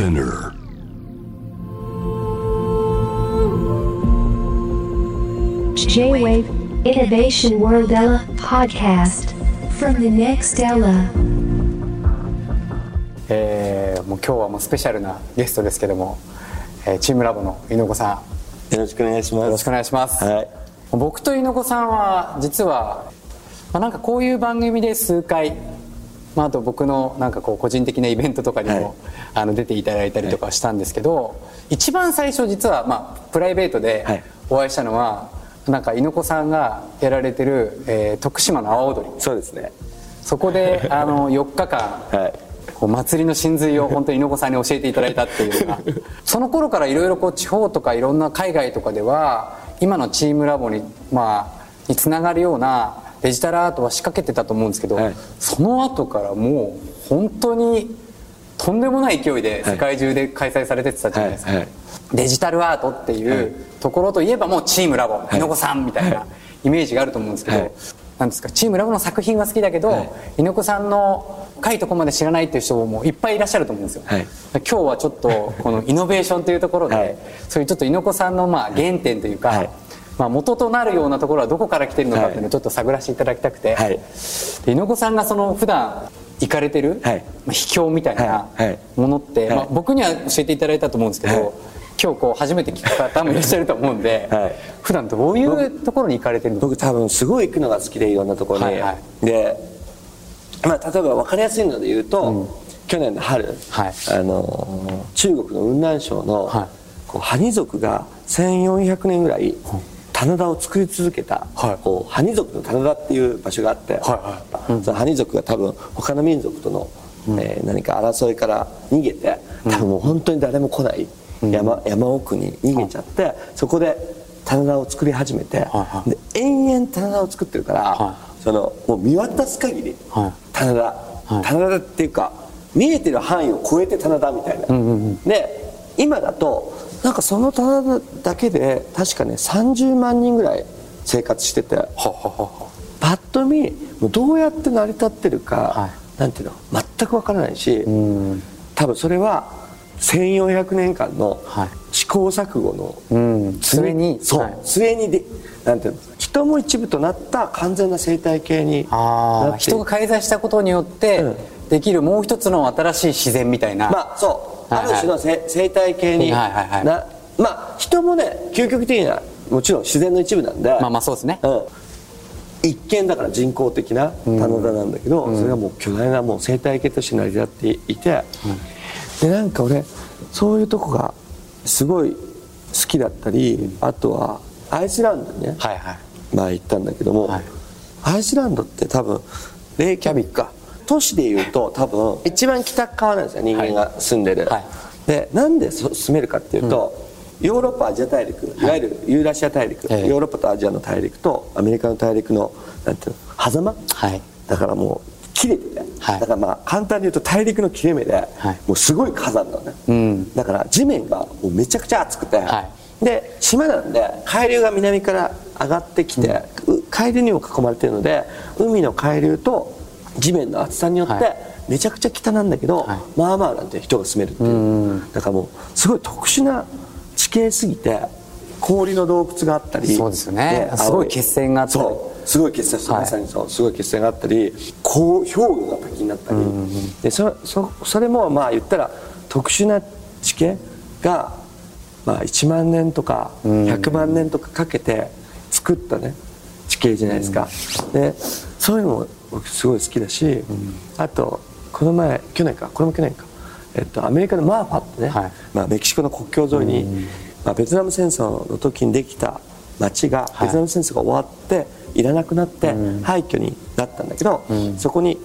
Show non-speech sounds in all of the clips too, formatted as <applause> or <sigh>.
Spinner. J-Wave Innovation World Ella podcast from the next Ella. えーもう今日はもうスペシャルなゲストですけども、えーチームラボの猪子さよろしくお願いします。んよろしくお願いします、はい。僕と猪子さんは実は、まあ、なんかこういう番組で数回、まあ、あと僕のなんかこう個人的なイベントとかにも、はいあの出ていただいたりとかしたんですけど、一番最初実は、まあ、プライベートではいお会いしたのは、なんか猪子さんがやられてる、えー徳島の阿波踊りそうですね。そこで <laughs> あの4日間はい。こう祭りの真髄を <laughs> 本当に猪子さんに教えていただいたっていうようなその頃からいろいろこう地方とかいろんな海外とかでは今のチームラボにまあにつながるようなデジタルアートは仕掛けてたと思うんですけど、はい。その後からもう本当にとんでもない勢いで世界中で開催されてたじゃないですか、はい。はい。デジタルアートっていうところといえばもうチームラボ。猪子さんみたいなイメージがあると思うんですけど、はい。なんですかチームラボの作品は好きだけど、はい。猪子さんの深いところまで知らないっていう人もいっぱいいらっしゃると思うんですよ、はい。今日はちょっとこのイノベーションというところで、はい。そういうちょっと猪子さんのまあ原点というか、はいまあ、元となるようなところはどこから来てるのかっていうのをはいちょっと探らせていただきたくて、はい。で猪子さんがその普段行かれてる、はい。まあ、秘境みたいなはい。はい。ものって、はい。まあ、僕には教えていただいたと思うんですけど、はい。今日こう初めて聞く方もいらっしゃると思うんで、<laughs> はい。普段どういうところに行かれてるの？か僕多分すごい行くのが好きでいろんなところに。はい。はで、まあ例えば分かりやすいので言うと、去年の春、はい。あのー中国の雲南省の、はい。こうハニ族が1400年ぐらい棚田を作り続けた、はい。こうハニ族の棚田っていう場所があって、はそのハニ族が多分他の民族との、えー何か争いから逃げて多分もう本当に誰も来ない山,、山奥に逃げちゃって、そこで棚田を作り始めて、はいはい。で延々棚田を作ってるから、はそのもう見渡す限りはい。棚田、はい。棚田っていうか見えてる範囲を超えて棚田みたいな、で今だとなんかその棚田だけで確かね30万人ぐらい生活しててはははパッと見どうやって成り立ってるか、はい。なんていうの全くわからないし、うん。多分それは1400年間のはい。試行錯誤のうん。末に？そう、はい。末にでなんていうの人も一部となった完全な生態系に人が介在したことによってうん。できるもう一つの新しい自然みたいな、まあそう、はいはいある種のせ生態系に、はいはいはい。なまあ人もね究極的にはもちろん自然の一部なんでまあまあそうですね。うん、一見だから人工的な棚田なんだけど、それがもう巨大なもう生態系として成り立っていて、でなんか俺そういうとこがすごい好きだったり、あとはアイスランドにね、はいはい。前行ったんだけども、はい。アイスランドって多分レイキャビックか都市でいうと多分一番北側なんですよ人間が住んでる、はい。でなんでそ住めるかっていうと、ヨーロッパアジア大陸い。わゆるユーラシア大陸、ええ。ヨーロッパとアジアの大陸とアメリカの大陸のなんていうの狭間、はい。だからもう切れてて、はい。だからまあ簡単に言うと大陸の切れ目で、はい。もうすごい火山なのね、うん。だから地面がもうめちゃくちゃ熱くて、はで島なんで海流が南から上がってきて、う海流にも囲まれてるので海の海流と地面の厚さによって、はい。めちゃくちゃ北なんだけど、はい。まあまあなんて人が住めるっていう。だからもうすごい特殊な地形すぎて氷の洞窟があったりそうですよね。すごい血栓があったり。そうすごい血栓そうはい。まさにそうすごい血栓があったりこう氷河が滝になったり、でそそそれもまあ言ったら特殊な地形が、まあ、1万年とか100万年とかかけて作ったね地形じゃないですか、でそういうのも僕すごい好きだし、あとこの前去年か。これも去年か、えっと、アメリカのマーファってね、はい。まあ、メキシコの国境沿いに、まあ、ベトナム戦争の時にできた町が、はい。ベトナム戦争が終わっていらなくなって廃墟になったんだけど、そこに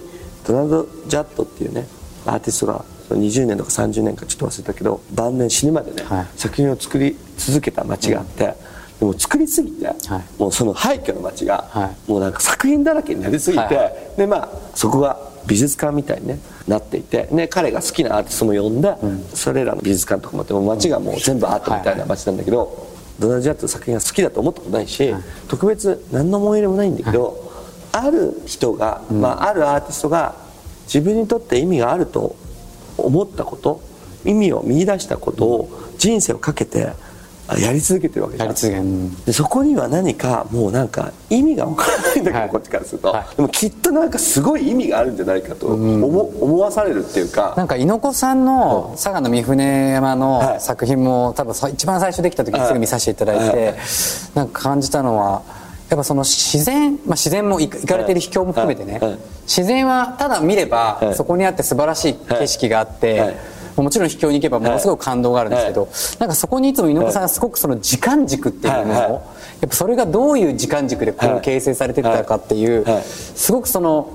ドナルド・ジャットっていうねアーティストが20年とか30年かちょっと忘れたけど晩年死ぬまでね、はい。作品を作り続けた町があって、でも作りすぎて、もうその廃墟の町が、はもうなんか作品だらけになりすぎて、はい。はでまあそこが美術館みたいに、ね、なっていて、ね、彼が好きなアーティストも呼んで、それらの美術館とかもあってもう街がもう全部アートみたいな街なんだけど、ドナルド・ジャットの作品が好きだと思ったことないし、特別何の思い入れもないんだけど、ある人が、まあ、あるアーティストが自分にとって意味があると思ったこと意味を見出したことを人生をかけてあやり続けてるわけじゃん。やり続ける。うんでそこには何かもうなんか意味が分からないんだけど、はい。こっちからすると、はい。でもきっとなんかすごい意味があるんじゃないかと思,、思わされるっていうか。なんか猪子さんの佐賀の三船山はのい。作品も多分さ一番最初できた時にすぐ見させていただいてなんか感じたのはやっぱその自然、まあ、自然も行かれてる秘境も含めてね。はい。はい。自然はただ見ればはい。そこにあって素晴らしい景色があっはい。てもちろん秘境に行けばものすごく感動があるんですけどなんかそこにいつも猪子さんがすごくその時間軸っていうもはいはい。のをやっぱそれがどういう時間軸でこう形成されてったかっていうはい。はい。すごくその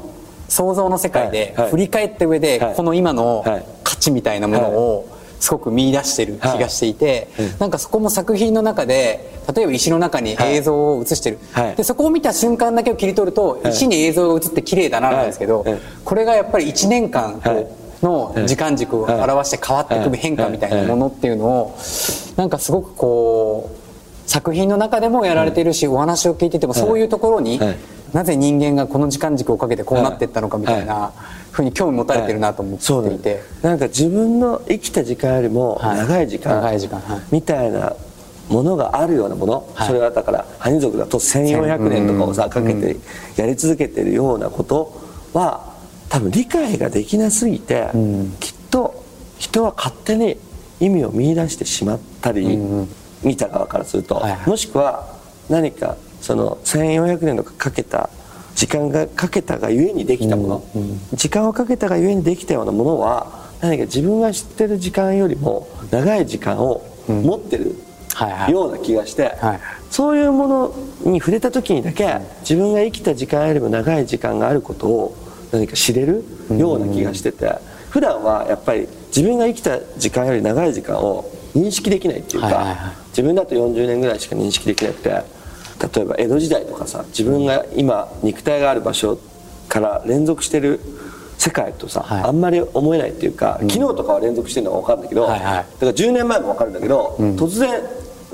想像の世界ではい。はい。振り返った上ではい。この今のはい。価値みたいなものをすごく見出してる気がしていて、なんかそこも作品の中で例えば石の中に映像を映してる、はい。でそこを見た瞬間だけを切り取ると、石に映像が映って綺麗だななんですけど、はい。これがやっぱり1年間こうはいの時間軸を表して変わっていく変化みたいなものっていうのをなんかすごくこう作品の中でもやられているし、お話を聞いててもそういうところに、はい。なぜ人間がこの時間軸をかけてこうなっていったのかみたいなふうに興味持たれてるなと思っていて。なんか自分の生きた時間よりもはい。長い時間,、みたいなものがあるようなもの、はい。それはだからハニ族だと1400年とかをさかけてやり続けてるようなことは多分理解ができなすぎて、きっと人は勝手に意味を見出してしまったり、見た側からすると、はいはい。もしくは何かその1400年とかかけた時間がかけたがゆえにできたもの、時間をかけたがゆえにできたようなものは何か自分が知ってる時間よりも長い時間を持ってるはいはい。ような気がして、はいそういうものに触れた時にだけ自分が生きた時間よりも長い時間があることを何か知れるような気がしてて普段はやっぱり自分が生きた時間より長い時間を認識できないっていうか、自分だと40年ぐらいしか認識できなくて例えば江戸時代とかさ自分が今肉体がある場所から連続してる世界とさ、はい。あんまり思えないっていうか、昨日とかは連続してるのが分かるんだけど、はいはい。だから10年前も分かるんだけど、突然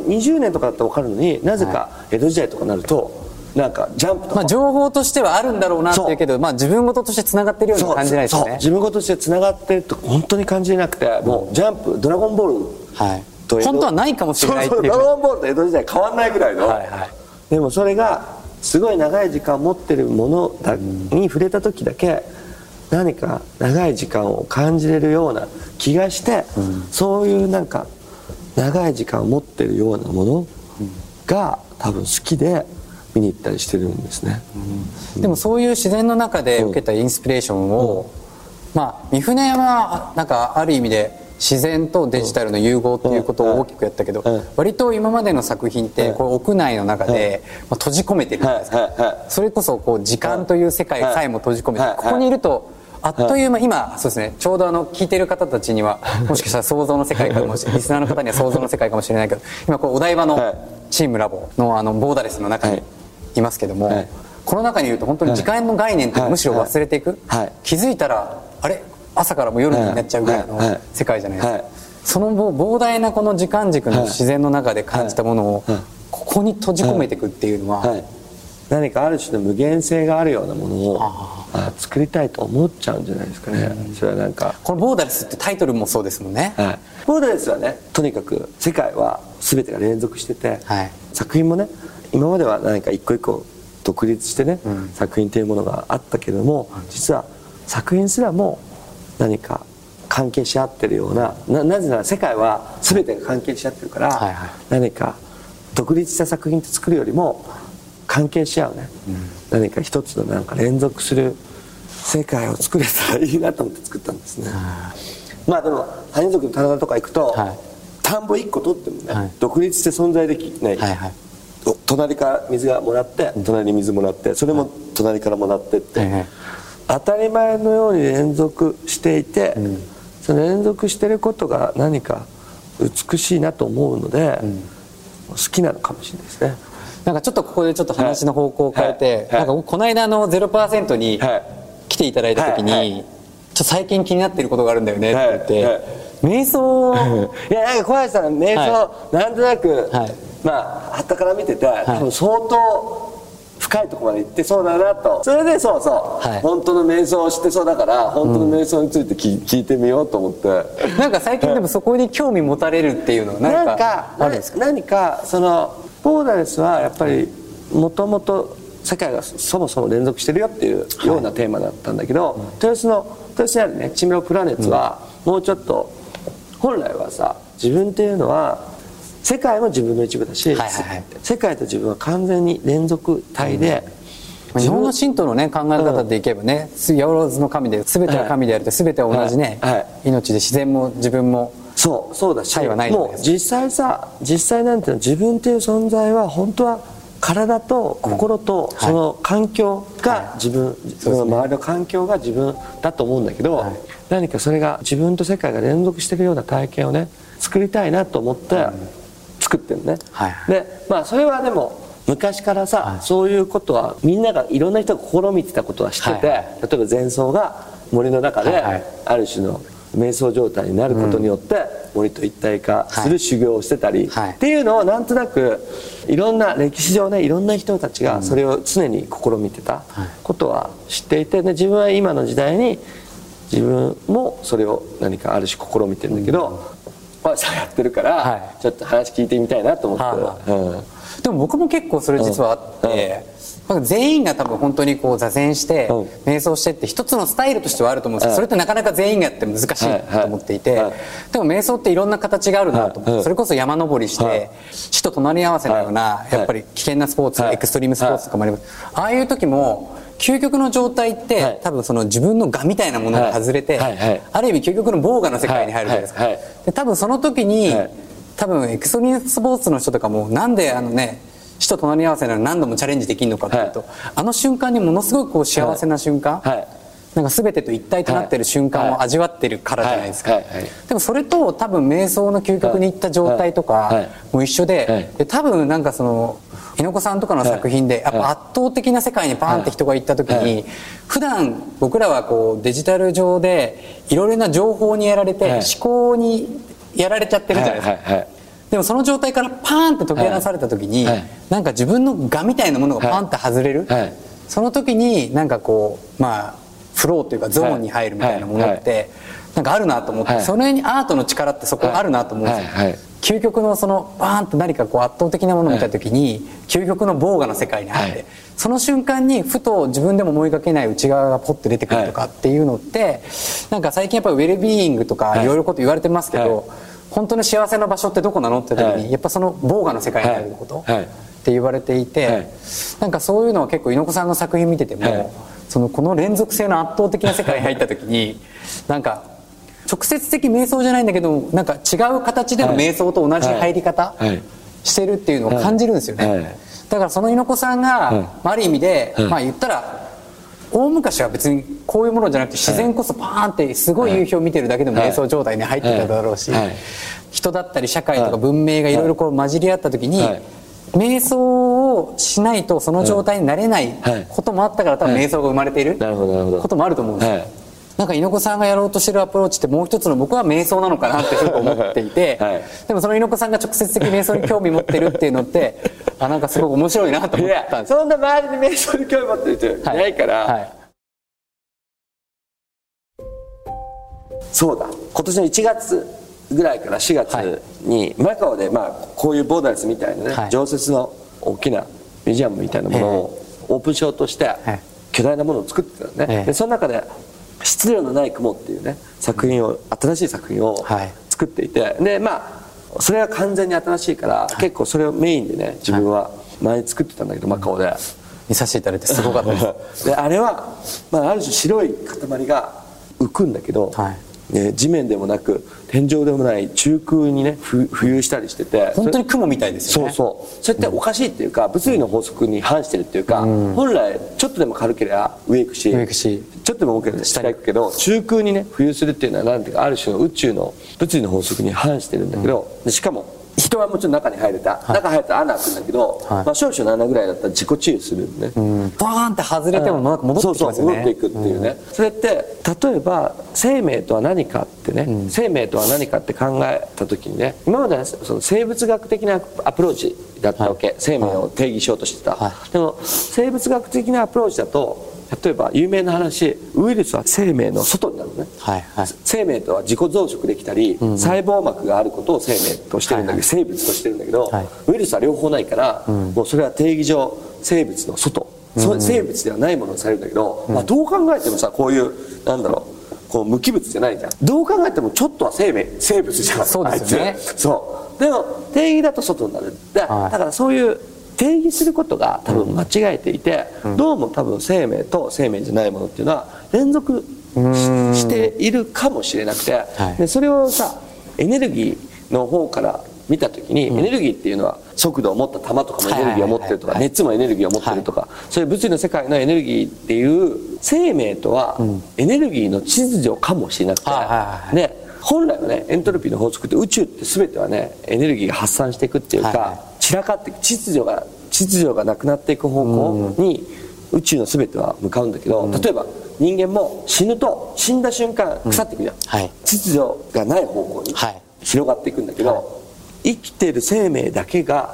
20年とかだったら分かるのになぜか江戸時代とかになるとなんかジャンプとか、まあ、情報としてはあるんだろうなっていうけど、まあ、自分事としてつながってるようには感じないですよね。そう。自分事としてつながってると本当に感じれなくてもうジャンプ「ドラゴンボール」はい。本当はないかもしれないっていう。ドラゴンボールと江戸時代変わんないぐらいの、はいはい。でもそれがすごい長い時間を持ってるものだに触れた時だけ何か長い時間を感じれるような気がして、そういうなんか長い時間を持ってるようなものが多分好きで見に行ったりしてるんですね、でもそういう自然の中で受けたインスピレーションを、まあ三船山はなんかある意味で自然とデジタルの融合っていうことを大きくやったけど、うん割と今までの作品ってこう屋内の中で、まあ、閉じ込めてるじゃないですか、それこそこう時間という世界さえも閉じ込めて、はい。ここにいるとあっという間、今そうですねちょうどあの聞いてる方たちにはもしかしたら想像の世界か <laughs> もしれないリスナーの方には想像の世界かもしれないけど今こうお台場はい。のチームラボのあのボーダレスの中にはいいますけども、はい。この中にいると本当に時間の概念ってはい。むしろ忘れていく、はい。気づいたらあれ？朝からもう夜になっちゃうぐらいの世界じゃないですか、はい。そのぼ膨大なこの時間軸の自然の中で感じたものをはい。ここに閉じ込めていくっていうのは、はい、何かある種の無限性があるようなものをあ作りたいと思っちゃうんじゃないですかね、それはなんか、この「ボーダレス」ってタイトルもそうですもんね、はい、ボーダレスはねとにかく世界は全てが連続してて、はい。作品もね今までは何か一個一個独立してね、作品というものがあったけれども実は作品すらも何か関係し合ってるようなななぜなら世界は全てが関係し合ってるから、はいはい。何か独立した作品って作るよりも関係し合うね、何か一つのなんか連続する世界を作れたらいいなと思って作ったんですね、まあでも羽根族の棚田とか行くと、はい。田んぼ1個取ってもね、はい。独立して存在できない、はいはい。お隣から水がもらって隣に水もらってそれも隣からもらってって、当たり前のように連続していて、その連続してることが何か美しいなと思うので、好きなのかもしれないですね。なんかちょっとここでちょっと話の方向を変えて、なんかこの間の0%にはい。来ていただいた時に、ちょっと最近気になってることがあるんだよねって言って、瞑想 <laughs> いやなんか小林さん瞑想、はなんとなく、はいまあはたから見てて、多分相当深いところまで行ってそうだなと。それでそうそう、はい。本当の瞑想を知ってそうだから本当の瞑想について聞,、聞いてみようと思って。なんか最近でもそこに興味持たれるっていうのはな何かんかですか？何かそのボーダレスはやっぱりもともと世界がそもそも連続してるよっていうようなテーマだったんだけど、豊洲の豊洲にあるねチミロプラネッツはもうちょっと本来はさ自分っていうのは世界も自分の一部だし、はいはいはい。世界と自分は完全に連続体で、日本の神道のね考え方でいけばね「八百万の神で全ては神である」って全ては同じね、はい。はい命で自然も自分もそうそうだしもう実際さ実際なんていうの自分っていう存在は本当は体と心とその環境が自分、その周りの環境が自分だと思うんだけど、何かそれが自分と世界が連続してるような体験をね作りたいなと思って作ってるのね、はいでまあそれはでも昔からさ、そういうことはみんながいろんな人が試みてたことは知ってて、はいは例えば禅僧が森の中ではいはい。ある種の瞑想状態になることによって森と一体化する修行をしてたり、はい。っていうのをなんとなくいろんな歴史上ねいろんな人たちがそれを常に試みてたことは知っていてで自分は今の時代に自分もそれを何かある種試みてるんだけど、まあ、さやってるから、はい。ちょっと話聞いてみたいなと思って。はうん。でも僕も結構それ実はあって、なんか全員が多分本当にこう座禅して、うん。瞑想してって一つのスタイルとしてはあると思うんですけど、はいそれってなかなか全員がやって難しいと思っていて、でも瞑想っていろんな形があるなと思って、はい。それこそ山登りして、はい。死と隣り合わせのような、はい。やっぱり危険なスポーツ、はい。エクストリームスポーツとかもあります、ああいう時も究極の状態って、はい。多分その自分の我みたいなものが外れて、はい。はい。はい。ある意味究極の防我の世界に入るじゃないですか、で多分その時に、はい。多分エクストリームスポーツの人とかもなんであのね死と隣り合わせなのに何度もチャレンジできるのかっていうと、はい。あの瞬間にものすごくこう幸せな瞬間、はいなんか全てと一体となってる瞬間を味わってるからじゃないですか、でもそれと多分瞑想の究極に行った状態とかも一緒で,、はい。で多分なんかその猪子さんとかの作品でやっぱ圧倒的な世界にバーンって人が行った時はに普段僕らはこうデジタル上でいろいろな情報にやられてはい。思考にやられちゃってるじゃないですか、でもその状態からパーンって解き放された時に、はなんか自分の我みたいなものがパンって外れる、はい。その時になんかこうまあフローというかゾーンに入るみたいなものってなんかあるなと思って、はい。それにアートの力ってそこあるなと思うんですよ、究極のそのバーンって何かこう圧倒的なものを見た時に、究極の防我の世界に入って、はい。その瞬間にふと自分でも思いがけない内側がポッて出てくるとかっていうのって、なんか最近やっぱりウェルビーイングとかはい。いろいろこと言われてますけど、はい。本当に幸せな場所ってどこなのって時に、はい。やっぱその防我の世界にあること、って言われていて、はい。なんかそういうのは結構猪子さんの作品見てても、はいそのこの連続性の圧倒的な世界に入った時になんか直接的瞑想じゃないんだけどなんか違う形での瞑想と同じ入り方はい。はい。してるっていうのを感じるんですよね、はい。はいだからその猪子さんが、あある意味で、はい。まあ言ったら大昔は別にこういうものじゃなくて自然こそパーンってすごい夕日を見てるだけでも瞑想状態に入ってただろうし、人だったり社会とか文明がいろいろこう混じり合った時に、はい瞑想をしないとその状態になれないはい。こともあったから多分瞑想が生まれているなるほどなるほど。こともあると思うんです。よ、はい。なんか猪子さんがやろうとしてるアプローチってもう一つの僕は瞑想なのかなってちょっと思っていて、<laughs> はい。でもその猪子さんが直接的に瞑想に興味持ってるっていうのって <laughs> あなんかすごく面白いなと思いったんですやそんな周りに瞑想に興味持ってる人いないから、はい。そうだ。今年の1月ぐらいから4月にマカオで、まあ、こういうボーダレスみたいなね、はい。常設の大きなミュージアムみたいなものをオープンしようとしてい巨大なものを作ってたのね、ええ。でその中で「質量のない雲」っていうね作品を新しい作品をはい。作っていてでまあそれは完全に新しいから、結構それをメインでね自分は前に作ってたんだけどマカオで。見させていただいてすごかったです。<laughs> であれは、まあ、ある種白い塊が浮くんだけど、はいね地面でもなく天井でもない中空にねふ浮遊したりしてて本当に雲みたいですよね。そうそう。それっておかしいっていうか物理の法則に反してるっていうか、本来ちょっとでも軽ければ上行くし上行くし。ちょっとでも重ければ下行くけど中空にね浮遊するっていうのはなんていうかある種の宇宙の物理の法則に反してるんだけど、でしかも人はもちろん中に入れた、中入ったら穴開くんだけど、はい。まあ、少々の穴ぐらいだったら自己治癒する。ん。でね、バーンって外れてもなんか戻ってきますよね。そうそう。戻っていくっていうね、それって例えば生命とは何かってね、生命とは何かって考えた時にね今まではその生物学的なアプローチだったわけ、生命を定義しようとしてた、はい。でも生物学的なアプローチだと例えば有名な話ウイルスは生命の外になるのね。はいはい。生命とは自己増殖できたり、細胞膜があることを生命としてるんだけど、生物としてるんだけど、はい。ウイルスは両方ないから、もうそれは定義上生物の外、そう生物ではないものにされるんだけど、まあ、どう考えてもさこういうなんだろうこう無機物じゃないじゃん。どう考えてもちょっとは生命生物じゃんそうですよね。そう。でも定義だと外になる。だ,、はい。だからそういう定義することが多分間違えていて、どうも多分生命と生命じゃないものっていうのは連続しているかもしれなくて、はい。でそれをさエネルギーの方から見た時に、エネルギーっていうのは速度を持った球とかもエネルギーを持ってるとか、熱もエネルギーを持ってるとか、そういう物理の世界のエネルギーっていう生命とはエネルギーの秩序かもしれなくて、はいはいはいで本来はねエントロピーの法則って宇宙って全てはねエネルギーが発散していくっていうか、散らかって秩序が秩序がなくなっていく方向に宇宙の全ては向かうんだけど、例えば人間も死ぬと死んだ瞬間腐っていくじゃん、はい。秩序がない方向にはい。広がっていくんだけど、生きてる生命だけが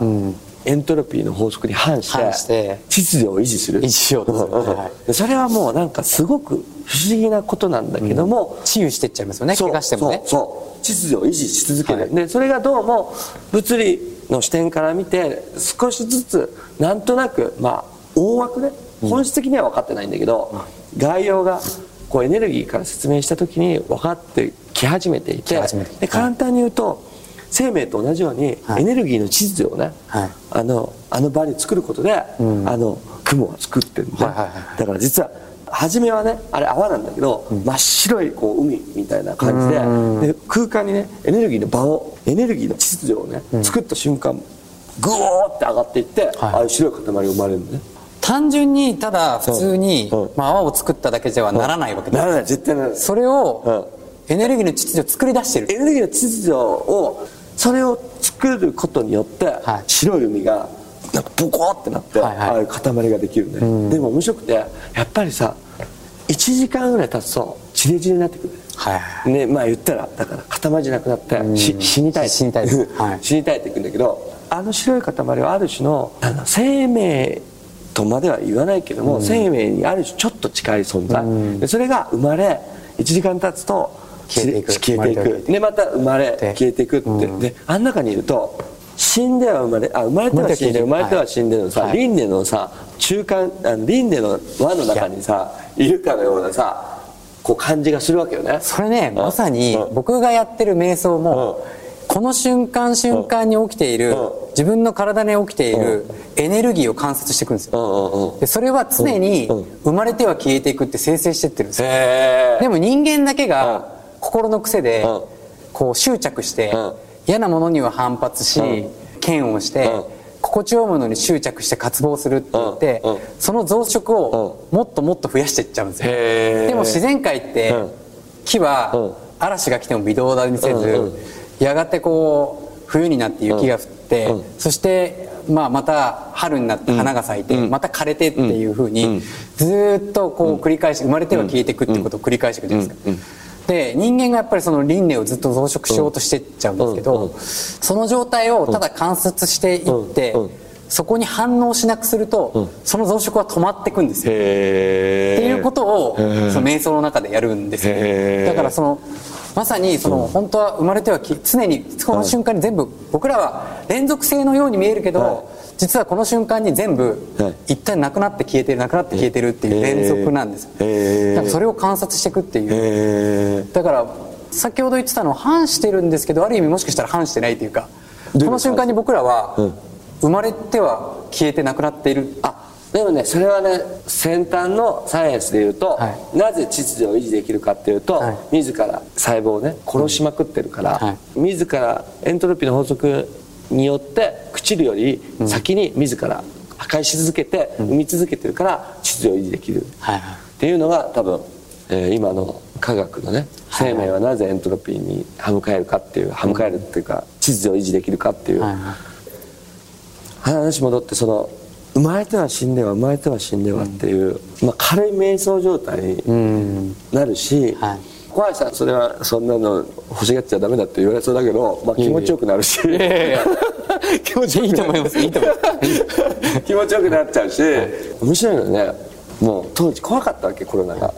エントロピーの法則に反して秩序を維持する。維持しようとする。んんはい。でそれはもうなんかすごく不思議なことなんだけども、治癒してっちゃいますよね。怪我してもね。そう。そう。秩序を維持し続ける、はい。でそれがどうも物理の視点から見て少しずつなんとなくまあ大枠ね本質的には分かってないんだけど、概要がこうエネルギーから説明した時に分かってき始めていてで簡単に言うと生命と同じようにはい。エネルギーの秩序をね、はい。あのあの場に作ることで、あの雲は作ってるんで、だから実は初めはねあれ泡なんだけど、真っ白いこう海みたいな感じでで空間にねエネルギーの場をエネルギーの秩序をね、作った瞬間グオーって上がっていって、ああいう白い塊が生まれるのね。単純にただ普通に、う。ん。まあ、泡を作っただけではならないわけでならない絶対ならない。それを、エネルギーの秩序を作り出してる。エネルギーの秩序をそれを作ることによって、はい。白い海がなんかボコってなって、はいはい。ああいう塊ができるね、でも面白くてやっぱりさ1時間ぐらい経つとチリチリになってくる。はいはいねまあ言ったらだから塊じゃなくなって、し死にたい死にたい <laughs> はい。死にたいっていくんだけどあの白い塊はある種のあの生命とまでは言わないけども、生命にある種ちょっと近い存在、でそれが生まれ1時間経つと消えていく。でまた生まれで消えていくって、であん中にいると死んでは生まれあ生まれては死んで生まれては死んでのさ、はい。輪廻のさ中間あの輪廻の輪の中にさいるかのようなさこう感じがするわけよね。それねん。まさにうん。僕がやってる瞑想もうん。この瞬間瞬間に起きているうん。自分の体に起きているエネルギーを観察していくんですうよでそれは常にうん。生まれては消えていくって生成してってるんですよ。へでも人間だけうん。が心の癖でうん。こう執着してうん嫌なものには反発しうん。嫌悪してうん。心地よいものに執着して渇望するって言ってその増殖をもっともっと増やしていっちゃうんですよ。でも自然界ってうん。木はうん。嵐が来ても微動だにせずん。やがてこう冬になって雪が降ってうん。そしてまあまた春になって花が咲いてまた枯れてっていうふうにずーっとこう繰り返し生まれては消えていくってことを繰り返していくじゃないですかで人間がやっぱりその輪廻をずっと増殖しようとしていっちゃうんですけどその状態をただ観察していってそこに反応しなくするとその増殖は止まっていくんですよ。へっていうことをその瞑想の中でやるんですよだからそのまさにその本当は生まれてはき常にこの瞬間に全部僕らは連続性のように見えるけはい。ど実はこの瞬間に全部はい。一旦なくなって消えてるなくなって消えてるっていう連続なんですよ。へー。だからそれを観察していくっていう。へだから先ほど言ってたのは反してるんですけどある意味もしかしたら反してないというかこの瞬間に僕らはうん。生まれては消えてなくなっている。あでもねそれはね先端のサイエンスでいうと、はなぜ秩序を維持できるかっていうと、はい。自ら細胞をね殺しまくってるから、はい。自らエントロピーの法則によって朽ちるより先に自ら破壊し続けて、生み続けてるから秩序を維持できる、っていうのが多分、えー今の科学のね生命はなぜエントロピーに歯向かえるかっていう歯向かえるっていうか秩序を維持できるかっていう。話戻ってその生まれては死んでは生まれては死んではっていう、まあ、軽い瞑想状態にうん。なるし、はい小橋さんそれはそんなの欲しがっちゃダメだって言われそうだけど、まあ、気持ちよくなるし。気持ちよくいいと思いますいいと思います。<laughs> 気持ちよくなっちゃうし、面白いのはねもう当時怖かったわけコロナが。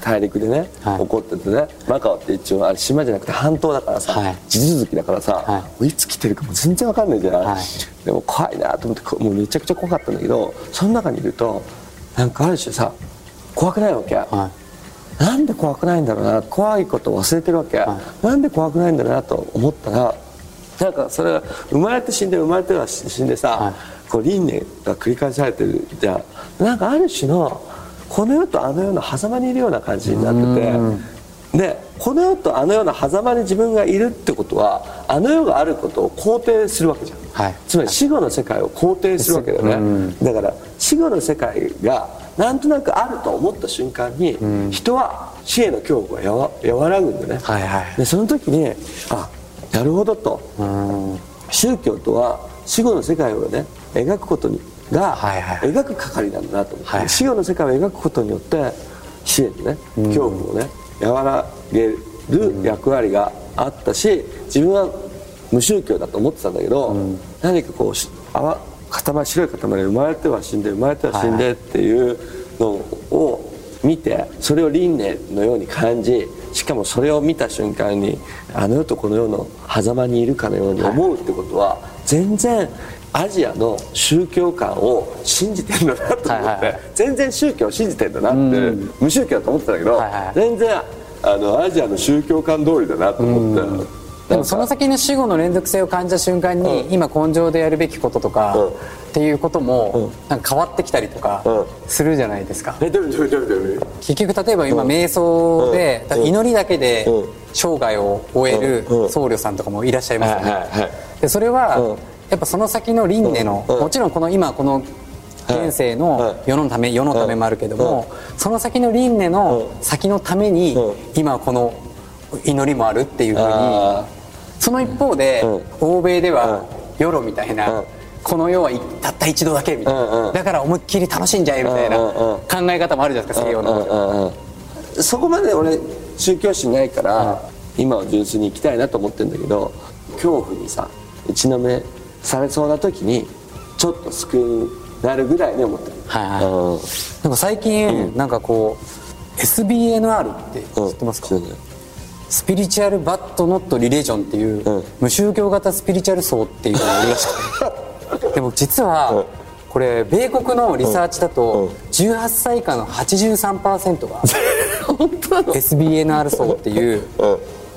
大陸でね、はい。起こっててねマカオって一応あれ島じゃなくて半島だからさ、はい。地続きだからさ、、はい。つ来てるかも全然わかんないじゃん、はい。でも怖いなと思ってこもうめちゃくちゃ怖かったんだけどその中にいるとなんかある種さ怖くないわけ、はなんで怖くないんだろうな。怖いことを忘れてるわけ、はなんで怖くないんだろうなと思ったらなんかそれが生まれて死んで生まれては死んでさ、はい。こう輪廻が繰り返されてるじゃん。なんかある種のこの世とあの世の狭間にいるような感じになっててでこの世とあの世の狭間に自分がいるってことはあの世があることを肯定するわけじゃん、はい。つまり死後の世界を肯定するわけだよね、うん。だから死後の世界がなんとなくあると思った瞬間に、人は死への恐怖が和らぐんだよね、はいはい。でその時にあなるほどと。うん。宗教とは死後の世界をね描くことにが、はいはい。描く係なんだなと思って、はい死後の世界を描くことによって死へのね恐怖をね和らげる役割があったし自分は無宗教だと思ってたんだけど、何かこうしあわ塊白い塊で生まれては死んで生まれては死んでっていうのを見てそれを輪廻のように感じしかもそれを見た瞬間にあの世とこの世の狭間にいるかのように思うってことは全然アジアの宗教観を信じてるんだなと思って、全然宗教を信じてんだなって、無宗教だと思ってたんだけど、全然あのアジアの宗教観通りだなと思って。でもその先の死後の連続性を感じた瞬間に、今根性でやるべきこととか、うん。っていうこともなんか変わってきたりとかうん。するじゃないですか、えどれどれどれどれ結局例えば今瞑想で、うん。祈りだけでうん。生涯を終えるうん。僧侶さんとかもいらっしゃいますよね、でそれは、うん。やっぱその先の輪廻の、うん。もちろんこの今この現世のはい。世のため世のためもあるけども、その先の輪廻の先のために、うん。今この祈りもあるっていうふうにあその一方で、う欧米では世論みたいな、うん。この世はたった一度だけみたいな、だから思いっきり楽しんじゃえみたいな考え方もあるじゃないですか西洋の、そこまで俺宗教心ないから、今は純粋に行きたいなと思ってるんだけど恐怖にさ打ちのめされそうな時にちょっと救いになるぐらいに思ってる、はいはい。うん。なんか最近、なんかこう SBNR って知ってますか、うんスピリチュアルバットノットリレジョンっていう、うん。無宗教型スピリチュアル層っていうのがあるらしくて。<laughs> でも実は、うんこれ米国のリサーチだと、うん。18歳以下の83%が <laughs> SBNR 層っていうう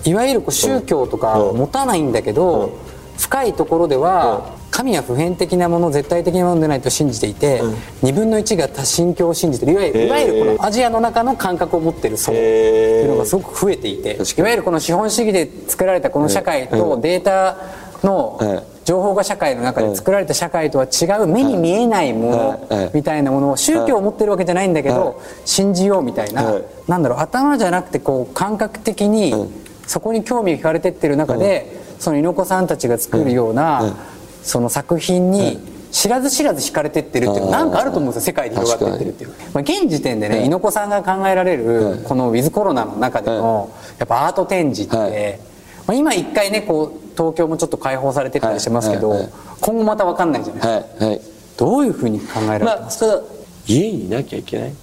ん。いわゆるこう宗教とかうん。持たないんだけど、深いところでは、神は普遍的なもの絶対的なものでないと信じていて、2分の1が多神教を信じてる。いわゆる,、いわゆるこのアジアの中の感覚を持ってる層っていうのがすごく増えていて、いわゆるこの資本主義で作られたこの社会とデータのはい情報が社会の中で作られた社会とは違う目に見えないものみたいなものを宗教を持ってるわけじゃないんだけはいど信じようみたいなはいなんだろう頭じゃなくてこう感覚的にうん。そこに興味が惹かれてってる中でその猪子さんたちが作るようなその作品に知らず知らず惹かれてってるっていうのなんかあると思うんですよ世界で広がってってるっていう、まあ、現時点でね猪子さんが考えられるこのウィズコロナの中でのやっぱアート展示はい。ってまあ今一回ねこう東京もちょっと開放されてたりしてますけどはいはいはい。今後また分かんないじゃないですか。はいはい。どういうふうに考えられてまあますその家にいなきゃいけない。っ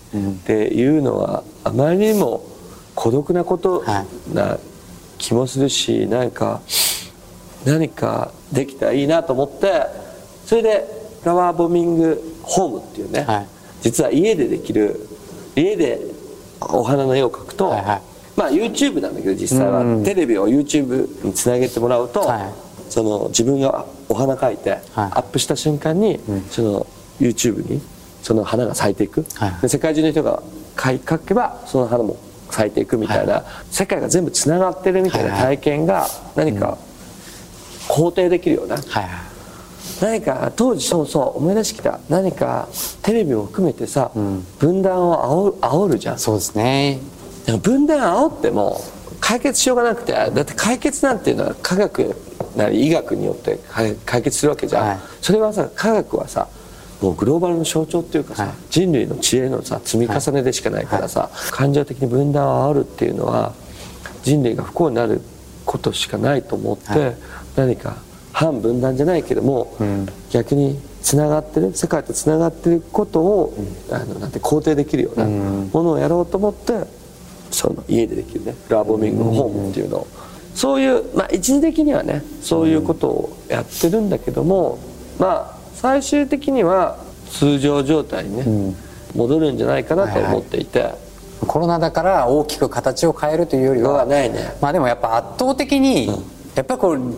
ていうのはあまりにも孤独なことはな気もするしなんか何かできたらいいなと思ってそれでフラワーボミングホームっていうね、はい。実は家でできる家でお花の絵を描くと、はいはい。まあ YouTube なんだけど実際は、うん。テレビを YouTube につなげてもらうと、はい。その自分がお花描いて、アップした瞬間に、その YouTube にその花が咲いていく、はい。で世界中の人が描けばその花も咲いていくみたいな、世界が全部つながってるみたいな体験が何か肯定できるような、はいはい。何か当時そうそう思い出してきた何かテレビも含めてさ、分断を煽る煽るじゃん。そうですね。でも分断煽っても解決しようがなくてだって解決なんていうのは科学なり医学によって解解決するわけじゃん、はい。それはさ科学はさもうグローバルの象徴っていうかさ、はい。人類の知恵のさ積み重ねでしかないからさ、感情的に分断を煽るっていうのは人類が不幸になることしかないと思って、はい何か反分断じゃないけども、ん。逆につながってる世界とつながってることを、あのなんて肯定できるようなものをやろうと思ってその家でできるねフラボーミングのホームっていうのを、そういう、まあ、一時的にはねそういうことをやってるんだけども、まあ最終的には通常状態にね、戻るんじゃないかなと思っていて、コロナだから大きく形を変えるというよりははないね。まあでもやっぱ圧倒的に、やっぱりこう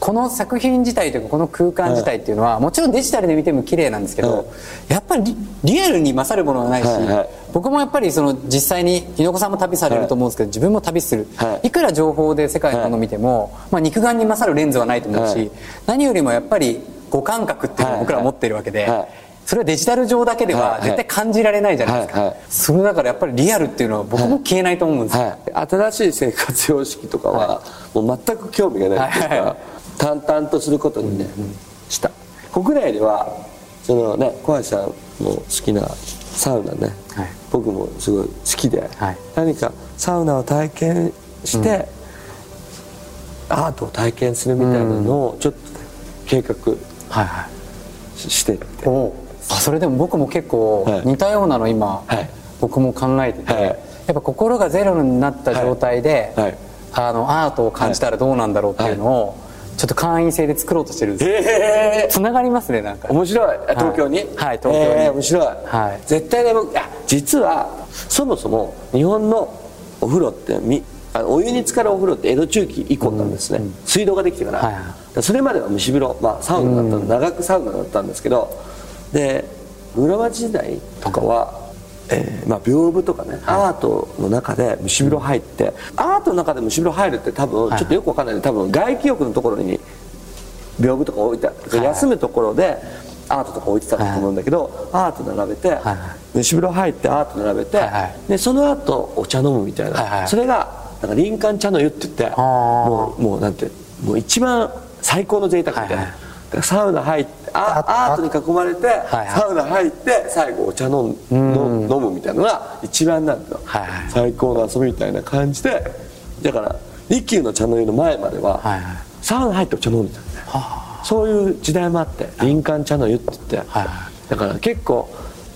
この作品自体というかこの空間自体っていうのは、もちろんデジタルで見ても綺麗なんですけど、はい。やっぱりリリアルに勝るものはないし、僕もやっぱりその実際に猪子さんも旅されると思うんですけど、自分も旅する、はい。い、くら情報で世界のものを見ても、まあ、肉眼に勝るレンズはないと思うし、はい。何よりもやっぱり五感覚っていうのを僕らは持ってるわけで、それはデジタル上だけでは絶対感じられないじゃないですか、はい。はい。それだからやっぱりリアルっていうのは僕も消えないと思うんですよ、はい、新しい生活様式とかはもう全く興味がないですから、はい淡々とすることにね、した。国内ではそのね小橋さんも好きなサウナね、はい。僕もすごい好きで、はい。何かサウナを体験して、アートを体験するみたいなのをちょっとね計画はいはい。ししてって、おう。あそれでも僕も結構はい。似たようなの今、はい。僕も考えてて、はい。やっぱ心がゼロになった状態で、はい。はい。あのアートを感じたらどうなんだろうっていうのを、ちょっと会員制で作ろうとしてるんです。よえつながりますねなんか。面白い。あ東京に？はい東京に。えー面白い、はい。絶対ね僕あ実はそもそも日本のお風呂ってみあのお湯に浸かるお風呂って江戸中期以降なんですね、水道ができてから,、はいはい。それまでは蒸し風呂、まあ、サウナだったの、長くサウナだったんですけどで室町時代とかは、えーまあ、屏風とかね、アートの中で蒸し風呂入って、アートの中で蒸し風呂入るって多分ちょっとよくわかんない。けど多分外気浴のところに屏風とか置いてあって、はい。休むところでアートとか置いてたと思うんだけど、アート並べて、はい蒸し風呂入ってアート並べて、でその後お茶飲むみたいな、それがなんか林間茶の湯って言ってもうもうなんてもう一番最高の贅沢みたいな、サウナ入ってアートに囲まれて、はいサウナ入って最後お茶飲む飲むみたいなのが一番なんだよ、最高の遊びみたいな感じでだから一休の茶の湯の前までは、サウナ入ってお茶飲んでたんだよ。そういう時代もあって林間茶の湯って言って、だから結構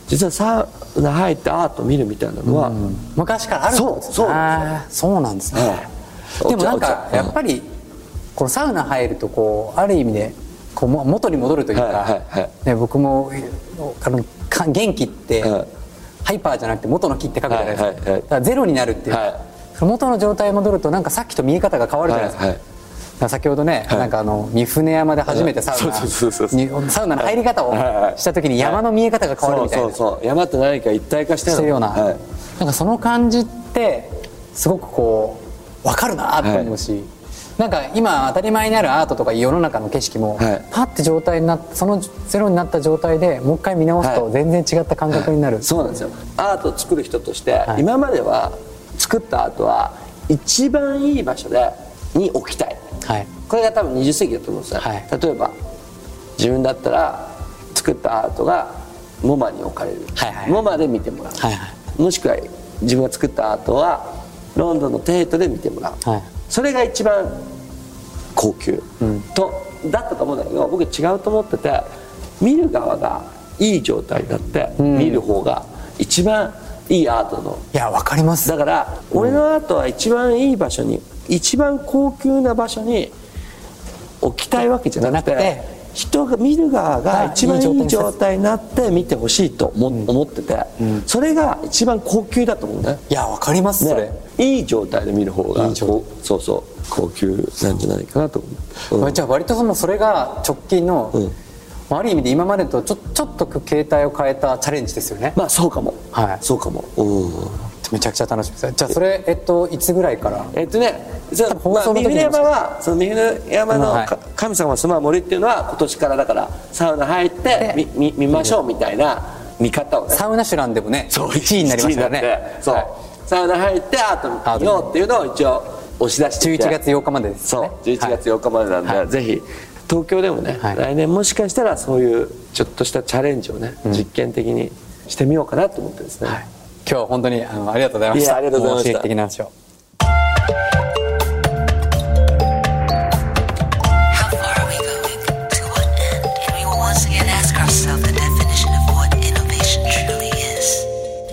実はサウナ入ってアート見るみたいなのは、昔からあるんですそうそうそうなんですね、はい。でもなんかやっぱりこのサウナ入るとこうある意味でこうも元に戻るというか、はいはいはい。ね、僕もあのか元気って、はい。ハイパーじゃなくて元の木って書くじゃないですか,、はいはいはい。だからゼロになるっていう。か、はい。元の状態に戻るとなんかさっきと見え方が変わるじゃないですか,、はいはい。先ほどね、はい。なんかあの三船山で初めてサウナサウナの入り方をはいはい。した時に山の見え方が変わるみたいな、そうそうそう。山と何か一体化してしてるような、はい。なんかその感じってすごくこう分かるなと思うし、なんか今当たり前にあるアートとか世の中の景色も、はい。パッて状態になってそのゼロになった状態でもう一回見直すとはい。全然違った感覚になる、そうなんですよ。アートを作る人として、はい。今までは作ったアートは一番いい場所でに置きたい。はい。これが多分20世紀だと思うんですよ、はい。例えば自分だったら作ったアートがモマに置かれる、はいはい。モマで見てもらう、はいはい。もしくは自分が作ったアートはロンドンのテートで見てもらう、はいそれが一番高級、とだったと思うんだけど僕違うと思ってて見る側がいい状態になって、見る方が一番いいアートの。いや分かります。だから俺のアートは一番いい場所に一番高級な場所に置きたいわけじゃなくて人が見る側が一番いい状態になって見てほしいと思,、思ってて、それが一番高級だと思うね。いや分かりますそれ、ねいい状態で見る方がそうそう高級なんじゃないかなと思う、うんじゃあ割とそのそれが直近の、あある意味で今までとちょちょっと形態を変えたチャレンジですよね、まあそうかも、はい。そうかも。うん。めちゃくちゃ楽しみです。じゃあそれえっといつぐらいから？えっとね、そのまあ、放送の山はその三船山のはい。か神様が住まう森っていうのは今年からだからサウナ入ってみ見見ましょうみたいな見方をね。サウナシュランでもね1位になりましたね。1位になってそう、はい。サウナ入ってアート見ようっていうのを一応押し出していて。11月8日までですそう。ね11月8日までなんで、はい。ぜひ東京でもね、はい。来年もしかしたらそういうちょっとしたチャレンジをね、実験的にしてみようかなと思ってですね、はい。今日は本当にあのありがとうございました。いやありがとうございました